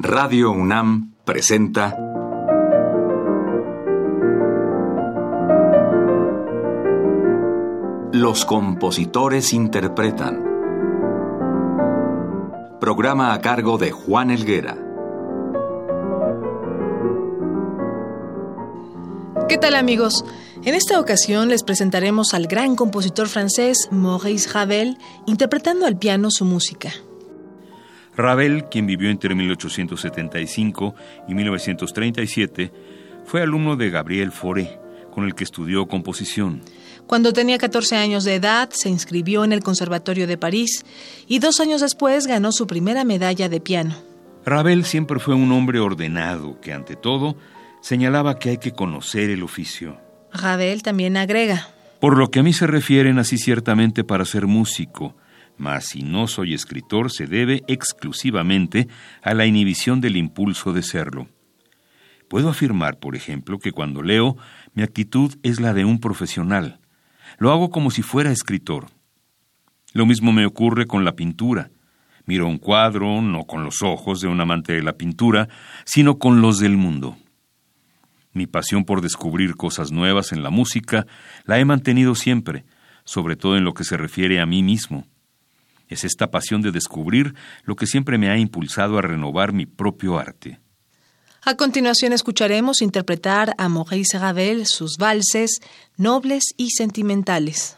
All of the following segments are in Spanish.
Radio UNAM presenta Los compositores interpretan. Programa a cargo de Juan Elguera. ¿Qué tal amigos? En esta ocasión les presentaremos al gran compositor francés Maurice Ravel interpretando al piano su música. Ravel, quien vivió entre 1875 y 1937, fue alumno de Gabriel Fauré, con el que estudió composición. Cuando tenía 14 años de edad, se inscribió en el Conservatorio de París y dos años después ganó su primera medalla de piano. Ravel siempre fue un hombre ordenado que, ante todo, señalaba que hay que conocer el oficio. Ravel también agrega. Por lo que a mí se refiere, nací ciertamente para ser músico, mas si no soy escritor se debe exclusivamente a la inhibición del impulso de serlo. Puedo afirmar, por ejemplo, que cuando leo mi actitud es la de un profesional. Lo hago como si fuera escritor. Lo mismo me ocurre con la pintura. Miro un cuadro no con los ojos de un amante de la pintura, sino con los del mundo. Mi pasión por descubrir cosas nuevas en la música la he mantenido siempre, sobre todo en lo que se refiere a mí mismo. Es esta pasión de descubrir lo que siempre me ha impulsado a renovar mi propio arte. A continuación escucharemos interpretar a Maurice Ravel sus valses nobles y sentimentales.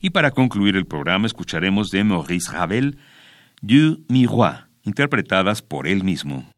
Y para concluir el programa escucharemos de Maurice Ravel Du Miroir, interpretadas por él mismo.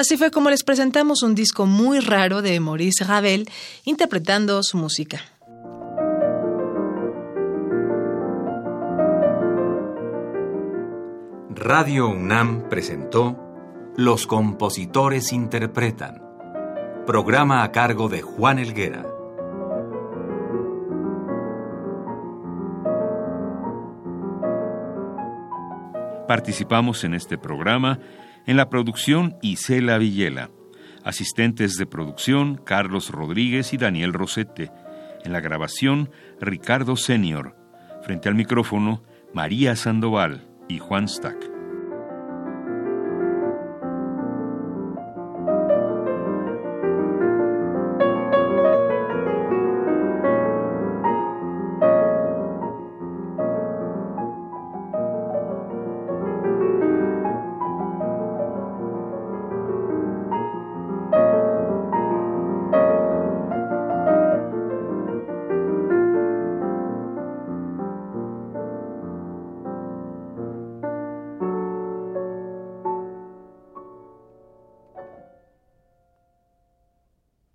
Así fue como les presentamos un disco muy raro de Maurice Ravel interpretando su música. Radio UNAM presentó Los compositores interpretan, programa a cargo de Juan Elguera. Participamos en este programa en la producción, Isela Villela. Asistentes de producción, Carlos Rodríguez y Daniel Rosete. En la grabación, Ricardo Senior. Frente al micrófono, María Sandoval y Juan Stack.